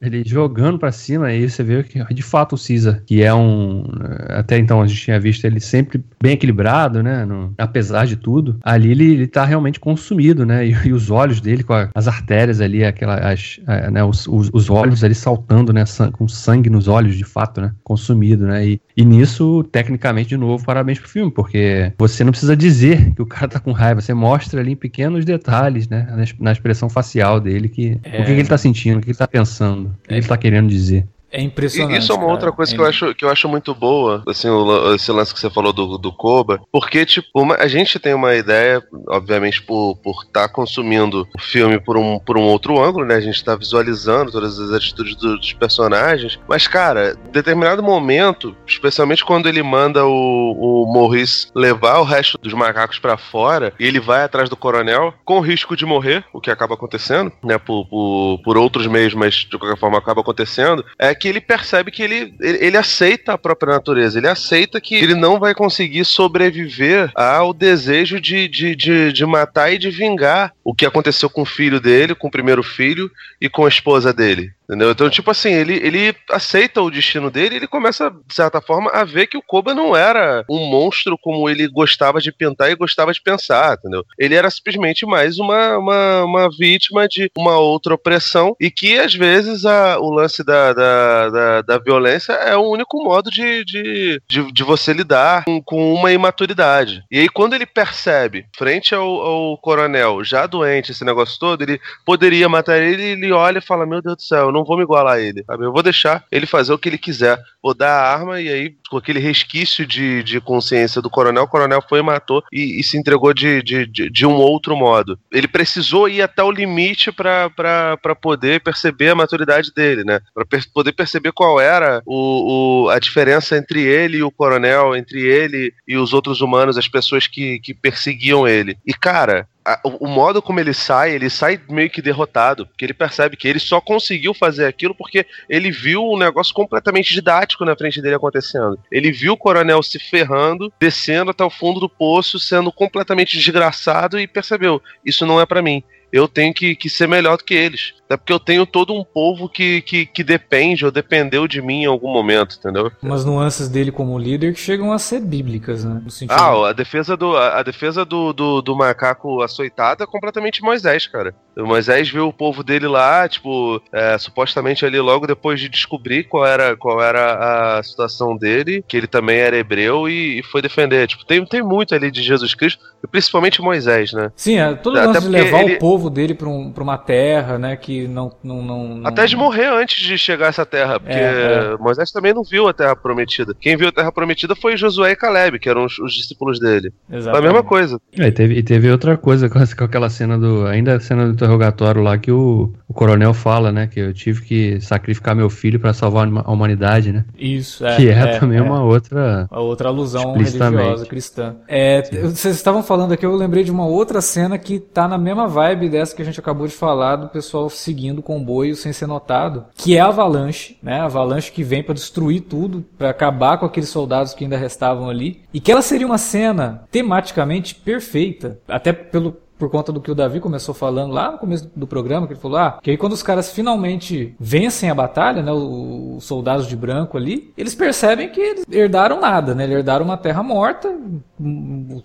É, Ele jogando pra cima, aí você vê que de fato o Caesar, que é um. Até então a gente tinha visto ele sempre bem equilibrado, né? No, apesar de tudo. Ali ele, ele tá realmente consumido, né? E, e os olhos dele, com a, as artérias ali, aquela, as, a, né, os, os, os, olhos ali saltando, né? Com sangue nos olhos, de fato, né? Consumido, né? E, e nisso, tecnicamente, de novo, parabéns pro filme, porque você não precisa dizer que o cara tá com raiva, você mostra ali em pequenos detalhes, né? Na expressão facial dele, que é... o que, que ele tá sentindo, o que ele tá pensando, o que é... ele tá querendo dizer. É impressionante. Isso é uma cara. outra coisa é. que, eu acho, que eu acho muito boa, assim, o, esse lance que você falou do, do Koba, porque, tipo, uma, a gente tem uma ideia, obviamente, por estar por tá consumindo o filme por um, por um outro ângulo, né? A gente tá visualizando todas as atitudes do, dos personagens, mas, cara, determinado momento, especialmente quando ele manda o, o Morris levar o resto dos macacos para fora, e ele vai atrás do coronel, com risco de morrer, o que acaba acontecendo, né? Por, por, por outros meios, mas de qualquer forma acaba acontecendo, é que ele percebe que ele, ele, aceita a própria natureza, ele aceita que ele não vai conseguir sobreviver ao desejo de, de, de, de matar e de vingar o, que aconteceu com o filho dele, com o primeiro filho e com a esposa dele. Entendeu? Então, tipo assim, ele, ele aceita o destino dele e ele começa, de certa forma, a ver que o Koba não era um monstro como ele gostava de pintar e gostava de pensar, entendeu? Ele era simplesmente mais uma, uma, uma vítima de uma outra opressão e que, às vezes, a, o lance da, da, da, da violência é o único modo de, de, de, de você lidar com, com, uma imaturidade. E aí, quando ele percebe, frente ao, ao coronel, já doente, esse negócio todo, ele poderia matar ele, ele olha e fala: Meu Deus do céu, eu não vou me igualar a ele, sabe? Eu vou deixar ele fazer o que ele quiser. Vou dar a arma e aí, com aquele resquício de, de consciência do coronel, o coronel foi e matou e, e se entregou de, de, de, de, um outro modo. Ele precisou ir até o limite para poder perceber a maturidade dele, né? Para per poder perceber qual era o, o, a diferença entre ele e o coronel, entre ele e os outros humanos, as pessoas que, que perseguiam ele. E, cara, o modo como ele sai, ele sai meio que derrotado, porque ele percebe que ele só conseguiu fazer aquilo porque ele viu um negócio completamente didático na frente dele acontecendo. Ele viu o coronel se ferrando, descendo até o fundo do poço, sendo completamente desgraçado e percebeu: isso não é para mim eu tenho que, que ser melhor do que eles. Até porque eu tenho todo um povo que, que, que depende ou dependeu de mim em algum momento, entendeu? Umas nuances dele como líder que chegam a ser bíblicas, né? ah, a defesa do, a, defesa do, do, do, macaco açoitado é completamente Moisés, cara. O Moisés viu o povo dele lá, tipo, é, supostamente ali logo depois de descobrir qual era, qual era a situação dele, que ele também era hebreu e, e foi defender. Tipo, tem, tem muito ali de Jesus Cristo, e principalmente Moisés, né? Sim, é todo o lance de levar ele... o povo povo dele para um, uma terra, né, que não, não, não, não, Até de morrer antes de chegar a essa terra, porque é, é. Moisés também não viu a terra prometida. Quem viu a terra prometida foi Josué e Caleb, que eram os, os discípulos dele. Exatamente. Foi a mesma coisa. É, e, teve, e teve outra coisa com, com aquela cena do. Ainda a cena do interrogatório lá que o, o coronel fala, né, que eu tive que sacrificar meu filho para salvar a humanidade, né? Isso, é. Que é, é também é. uma outra. A outra alusão religiosa cristã. É, vocês estavam falando aqui, eu lembrei de uma outra cena que tá na mesma vibe dessa que a gente acabou de falar do pessoal seguindo o comboio sem ser notado, que é a Avalanche, né? A Avalanche que vem para destruir tudo, para acabar com aqueles soldados que ainda restavam ali, e que ela seria uma cena tematicamente perfeita, até pelo por conta do que o Davi começou falando lá no começo do programa, que ele falou, ah, que aí quando os caras finalmente vencem a batalha, né, os soldados de branco ali, eles percebem que eles herdaram nada, né, eles herdaram uma terra morta,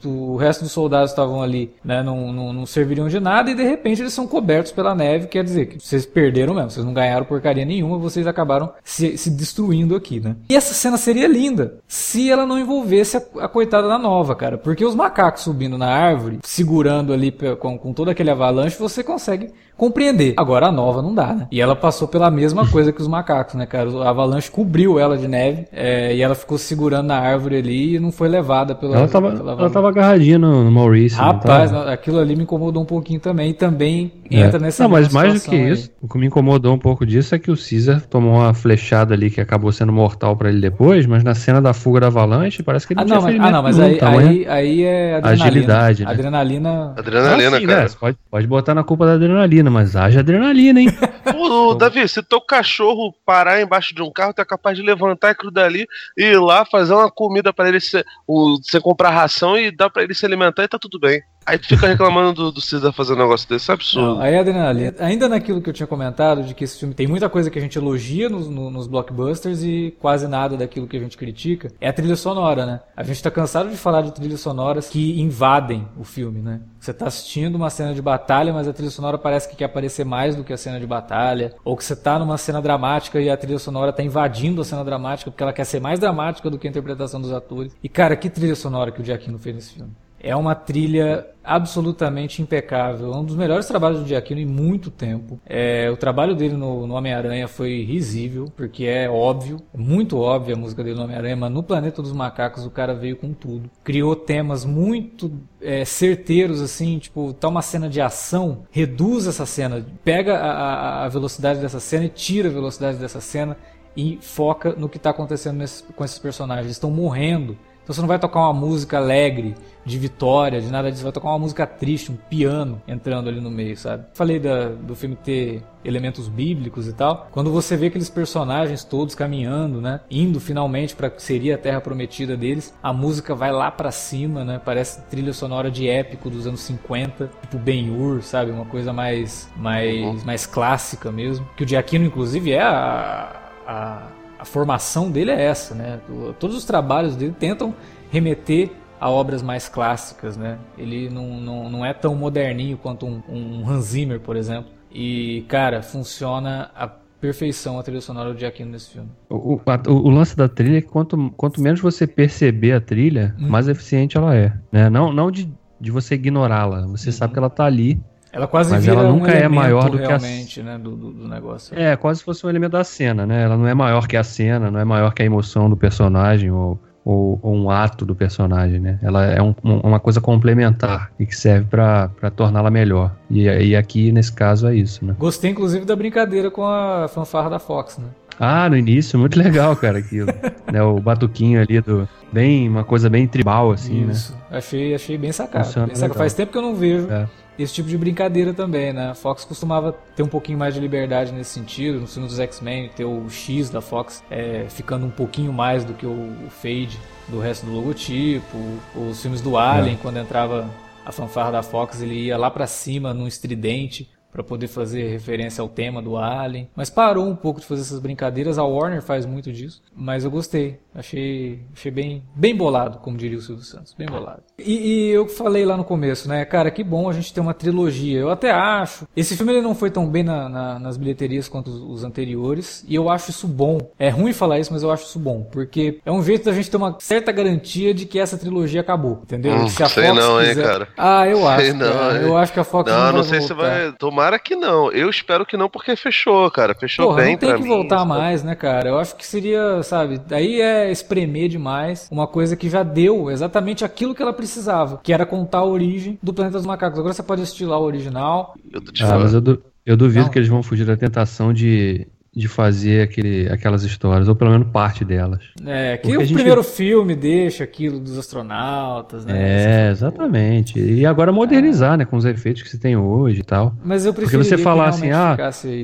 o resto dos soldados estavam ali, né, não, não, não serviriam de nada e de repente eles são cobertos pela neve, quer dizer que vocês perderam mesmo, vocês não ganharam porcaria nenhuma, vocês acabaram se, se destruindo aqui, né. E essa cena seria linda se ela não envolvesse a, a coitada da nova, cara, porque os macacos subindo na árvore, segurando ali com, com todo aquele avalanche, você consegue compreender. Agora a nova não dá, né? E ela passou pela mesma coisa que os macacos, né, cara? A avalanche cobriu ela de neve é, e ela ficou segurando na árvore ali e não foi levada pela. Ela tava, pela ela tava agarradinha no, no Maurício. Rapaz, aquilo ali me incomodou um pouquinho também. E também é. entra nessa. Não, mas mais do que aí. isso, o que me incomodou um pouco disso é que o Caesar tomou uma flechada ali que acabou sendo mortal para ele depois, mas na cena da fuga da avalanche parece que ele ah, não, tinha mas, Ah, não, mas aí, aí, aí, é adrenalina. Agilidade. Né? Adrenalina. Adrenalina, ah, sim, cara. Né? Pode, pode botar na culpa da adrenalina mas haja adrenalina, hein? Ô, Davi, se teu cachorro parar embaixo de um carro, tu é capaz de levantar aquilo dali e ir lá fazer uma comida para ele, ser, o, você comprar ração e dar para ele se alimentar e tá tudo bem. Aí tu fica reclamando do, do César fazer um negócio desse, é absurdo. Não, aí é adrenalina. Ainda naquilo que eu tinha comentado, de que esse filme tem muita coisa que a gente elogia nos, no, nos blockbusters e quase nada daquilo que a gente critica, é a trilha sonora, né? A gente tá cansado de falar de trilhas sonoras que invadem o filme, né? Você tá assistindo uma cena de batalha, mas a trilha sonora parece que quer aparecer mais do que a cena de batalha. Ou que você tá numa cena dramática e a trilha sonora tá invadindo a cena dramática porque ela quer ser mais dramática do que a interpretação dos atores. E cara, que trilha sonora que o Giacchino fez nesse filme. É uma trilha absolutamente impecável. É um dos melhores trabalhos do Giacchino em muito tempo. É, o trabalho dele no, no Homem-Aranha foi risível, porque é óbvio, é muito óbvio a música dele no Homem-Aranha, mas no Planeta dos Macacos o cara veio com tudo. Criou temas muito é, certeiros, assim, tipo, tá uma cena de ação, reduz essa cena, pega a, a, velocidade dessa cena e tira a velocidade dessa cena e foca no que está acontecendo nesse, com esses personagens. Eles estão morrendo Então você não vai tocar uma música alegre, de vitória, de nada disso, vai tocar uma música triste, um piano entrando ali no meio, sabe? Falei da, do filme ter elementos bíblicos e tal. Quando você vê aqueles personagens todos caminhando, né, indo finalmente para que seria a terra prometida deles, a música vai lá para cima, né? Parece trilha sonora de épico dos anos 50, tipo Ben-Hur, sabe? Uma coisa mais mais mais clássica mesmo. Que o Giacchino inclusive é a, a a formação dele é essa, né? Todos os trabalhos dele tentam remeter a obras mais clássicas, né? Ele não, não, não é tão moderninho quanto um, um Hans Zimmer, por exemplo. E, cara, funciona a perfeição a trilha sonora do Giacchino nesse filme. O, o, o, lance da trilha é que quanto, quanto menos você perceber a trilha, hum. mais eficiente ela é. Né? Não, não de, de você ignorá-la. Você hum. sabe que ela tá ali. Ela quase mas ela nunca um é maior do que a né, do, do, do, negócio. É, quase se fosse um elemento da cena, né? Ela não é maior que a cena, não é maior que a emoção do personagem ou ou, ou, um ato do personagem, né? Ela é um, uma coisa complementar e que serve para torná-la melhor. E, e aqui, nesse caso, é isso, né? Gostei, inclusive, da brincadeira com a fanfarra da Fox, né? Ah, no início, muito legal, cara, aquilo. né, o batuquinho ali do. Bem, uma coisa bem tribal, assim, Isso. né? Achei, achei bem sacado. Bem sacado. Faz tempo que eu não vejo. É esse tipo de brincadeira também, né? A Fox costumava ter um pouquinho mais de liberdade nesse sentido. No filme dos X-Men, ter o X da Fox é, ficando um pouquinho mais do que o, fade do resto do logotipo. Os filmes do Alien, é. quando entrava a fanfarra da Fox, ele ia lá para cima num estridente para poder fazer referência ao tema do Alien. Mas parou um pouco de fazer essas brincadeiras. A Warner faz muito disso, mas eu gostei. Achei, achei bem, bem bolado, como diria o Silvio Santos, bem bolado. E, e, eu falei lá no começo, né, cara, que bom a gente ter uma trilogia. Eu até acho. Esse filme ele não foi tão bem na, na, nas bilheterias quanto os, os, anteriores, e eu acho isso bom. É ruim falar isso, mas eu acho isso bom, porque é um jeito da gente ter uma certa garantia de que essa trilogia acabou, entendeu? Hum, se a sei Fox não, quiser... hein, cara. Ah, eu acho. Não, cara. Eu acho que a Fox não, não, não sei voltar. se vai. Tomara que não. Eu espero que não, porque fechou, cara. Fechou Porra, bem não tem que mim, voltar sabe? mais, né, cara? Eu acho que seria, sabe? Aí é espremer demais mais uma coisa que já deu exatamente aquilo que ela precisava, que era contar a origem do Planeta dos Macacos. Agora você pode assistir lá o original. Eu ah, mas eu, du eu duvido Não. que eles vão fugir da tentação de, de fazer aquele, aquelas histórias, ou pelo menos parte delas. É, que Porque o gente... primeiro filme deixa aquilo dos astronautas, né? É, exatamente. E agora modernizar, é. né, com os efeitos que se tem hoje e tal. Mas eu prefiro Porque você falar assim, ah,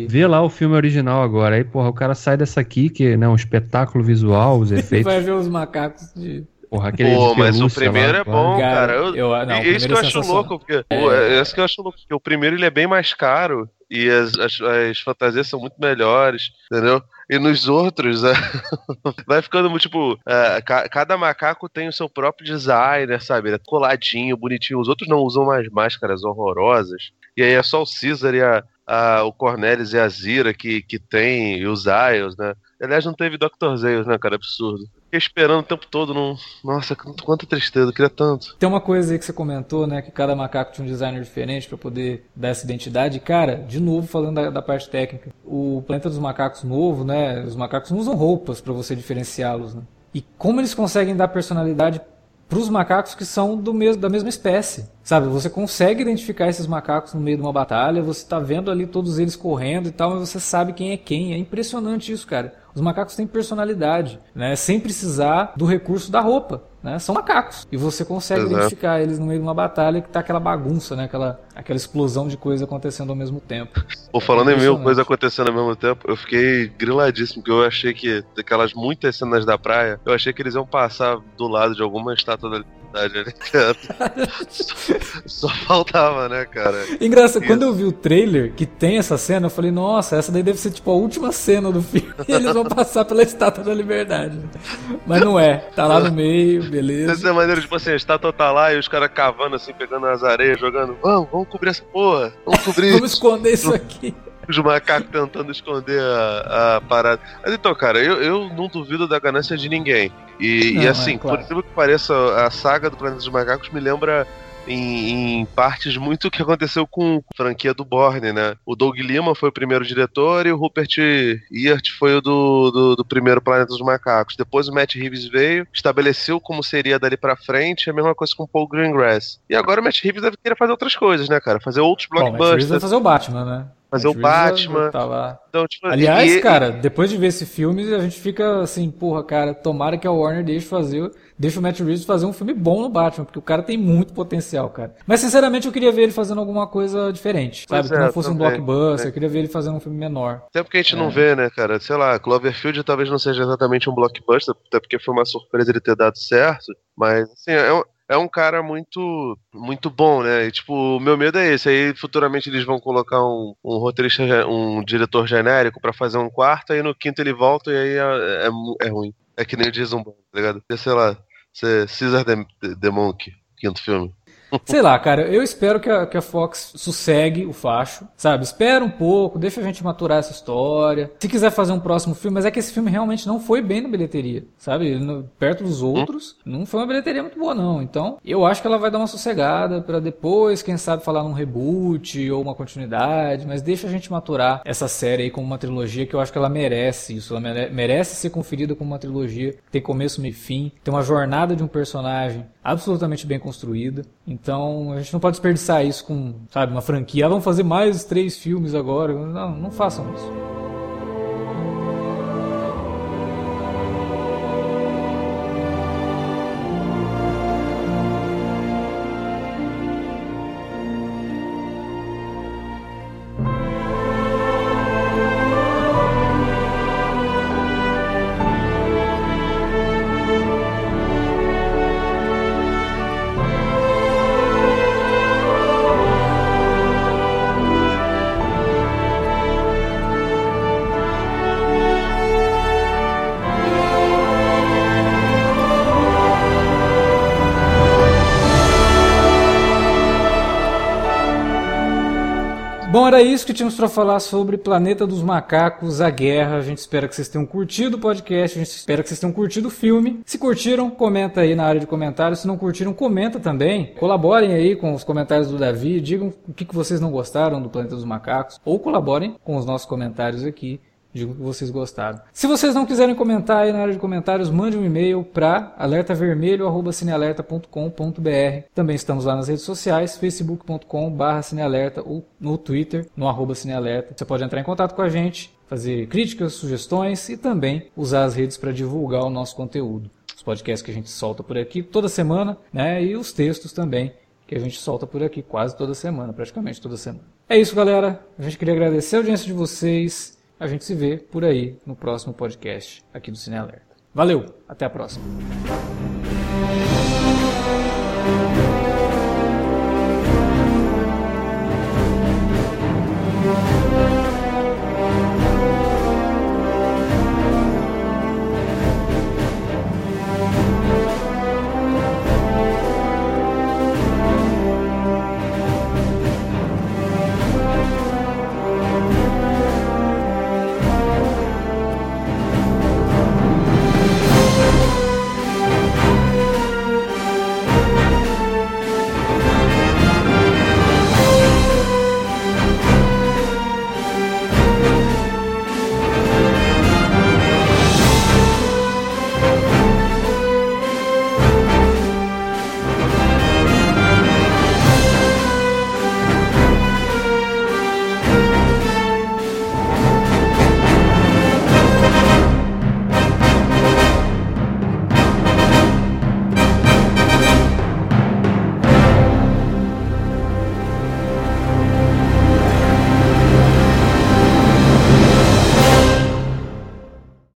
vê lá o filme original agora, aí, porra, o cara sai dessa aqui, que é né, um espetáculo visual, os efeitos. Vai ver os macacos de... Porra, aquele Pô, mas o primeiro lá, é bom, cara. Eu, eu, não, isso que eu é acho louco, porque. É. É isso que eu acho louco, porque o primeiro ele é bem mais caro e as, as, as, fantasias são muito melhores, entendeu? E nos outros, é, vai ficando tipo, ca, cada macaco tem o seu próprio designer, sabe? Ele é coladinho, bonitinho. Os outros não usam mais máscaras horrorosas. E aí é só o Caesar e a, o Cornelis e a Zira que, que tem, e os Isles, né? Aliás, não teve Dr. Zeus, né, cara? Absurdo. Fiquei esperando o tempo todo. Não... Nossa, quanta tristeza, queria tanto. Tem uma coisa aí que você comentou, né? Que cada macaco tinha um designer diferente para poder dar essa identidade. Cara, de novo, falando da, da, parte técnica. O planeta dos macacos novo, né? Os macacos não usam roupas para você diferenciá-los, né? E como eles conseguem dar personalidade para os macacos que são do da mesma espécie. Sabe, você consegue identificar esses macacos no meio de uma batalha, você está vendo ali todos eles correndo e tal, mas você sabe quem é quem. É impressionante isso, cara. Os macacos têm personalidade, né? Sem precisar do recurso da roupa. Né? São macacos. E você consegue Exato. identificar eles no meio de uma batalha que tá aquela bagunça, né? Aquela, aquela explosão de coisa acontecendo ao mesmo tempo. Ou falando é em mil coisas acontecendo ao mesmo tempo, eu fiquei griladíssimo, porque eu achei que daquelas muitas cenas da praia, eu achei que eles iam passar do lado de alguma estátua da liberdade só, só, faltava, né, cara? Engraçado, quando eu vi o trailer que tem essa cena, eu falei, nossa, essa daí deve ser tipo a última cena do filme. E eles vão passar pela estátua da liberdade. Mas não é, tá lá no meio, beleza. Dessa maneira, tipo assim, a estátua tá lá e os caras cavando assim, pegando as areias, jogando. Vamos, vamos cobrir essa porra. Vamos cobrir. vamos esconder isso aqui. Os macacos tentando esconder a, a, parada. Mas então, cara, eu, eu não duvido da ganância de ninguém. E, não, e assim, é, claro. por incrível que pareça, a saga do Planeta dos Macacos me lembra em, em, partes muito o que aconteceu com a franquia do Borne, né? O Doug Lima foi o primeiro diretor e o Rupert Eart foi o do, do, do, primeiro Planeta dos Macacos. Depois o Matt Reeves veio, estabeleceu como seria dali pra frente, a mesma coisa com o Paul Greengrass. E agora o Matt Reeves deve querer fazer outras coisas, né, cara? Fazer outros blockbusters. Bom, Matt vai fazer o Batman, né? Fazer o Batman. Tá então, tipo, Aliás, e, cara, depois de ver esse filme, a gente fica assim, porra, cara, tomara que a Warner deixe fazer deixa o Matt Reeves fazer um filme bom no Batman, porque o cara tem muito potencial, cara. Mas sinceramente eu queria ver ele fazendo alguma coisa diferente, sabe? Pois que é, não fosse um também, blockbuster, né? eu queria ver ele fazendo um filme menor. Até porque a gente É. não vê, né, cara? Sei lá, Cloverfield talvez não seja exatamente um blockbuster, até porque foi uma surpresa ele ter dado certo, mas assim, é um, é um cara muito muito bom, né? E, tipo, o meu medo é esse. Aí futuramente eles vão colocar um, um roteirista, um diretor genérico pra fazer um quarto, aí no quinto ele volta e aí é, é, é ruim. É que nem o Jason Bourne, tá ligado? Sei lá, Caesar the, the Monk, quinto filme. Sei lá, cara, eu espero que a, que a Fox sossegue o facho, sabe? Espera um pouco, deixa a gente maturar essa história. Se quiser fazer um próximo filme, mas é que esse filme realmente não foi bem na bilheteria, sabe? No- perto dos outros, não foi uma bilheteria muito boa, não. Então, eu acho que ela vai dar uma sossegada pra depois, quem sabe, falar num reboot ou uma continuidade, mas deixa a gente maturar essa série aí como uma trilogia que eu acho que ela merece isso. Ela mere- merece ser conferida como uma trilogia tem começo, meio e fim, tem uma jornada de um personagem absolutamente bem construída. Então a gente não pode desperdiçar isso com, sabe, uma franquia. Ah, vamos fazer mais três filmes agora. Não, não façam isso. Era isso que tínhamos para falar sobre Planeta dos Macacos, a Guerra. A gente espera que vocês tenham curtido o podcast, a gente espera que vocês tenham curtido o filme. Se curtiram, comenta aí na área de comentários. Se não curtiram, comenta também. Colaborem aí com os comentários do Davi, digam o que vocês não gostaram do Planeta dos Macacos, ou colaborem com os nossos comentários aqui. Digam que vocês gostaram. Se vocês não quiserem comentar aí na área de comentários, mande um e-mail para alertavermelho.cinealerta.com.br. Também estamos lá nas redes sociais, facebook.com.br cinealerta ou no Twitter, no arroba cinealerta. Você pode entrar em contato com a gente, fazer críticas, sugestões e também usar as redes para divulgar o nosso conteúdo. Os podcasts que a gente solta por aqui toda semana, né? E os textos também que a gente solta por aqui quase toda semana, praticamente toda semana. É isso, galera. A gente queria agradecer a audiência de vocês. A gente se vê por aí no próximo podcast aqui do Cine Alerta. Valeu, até a próxima.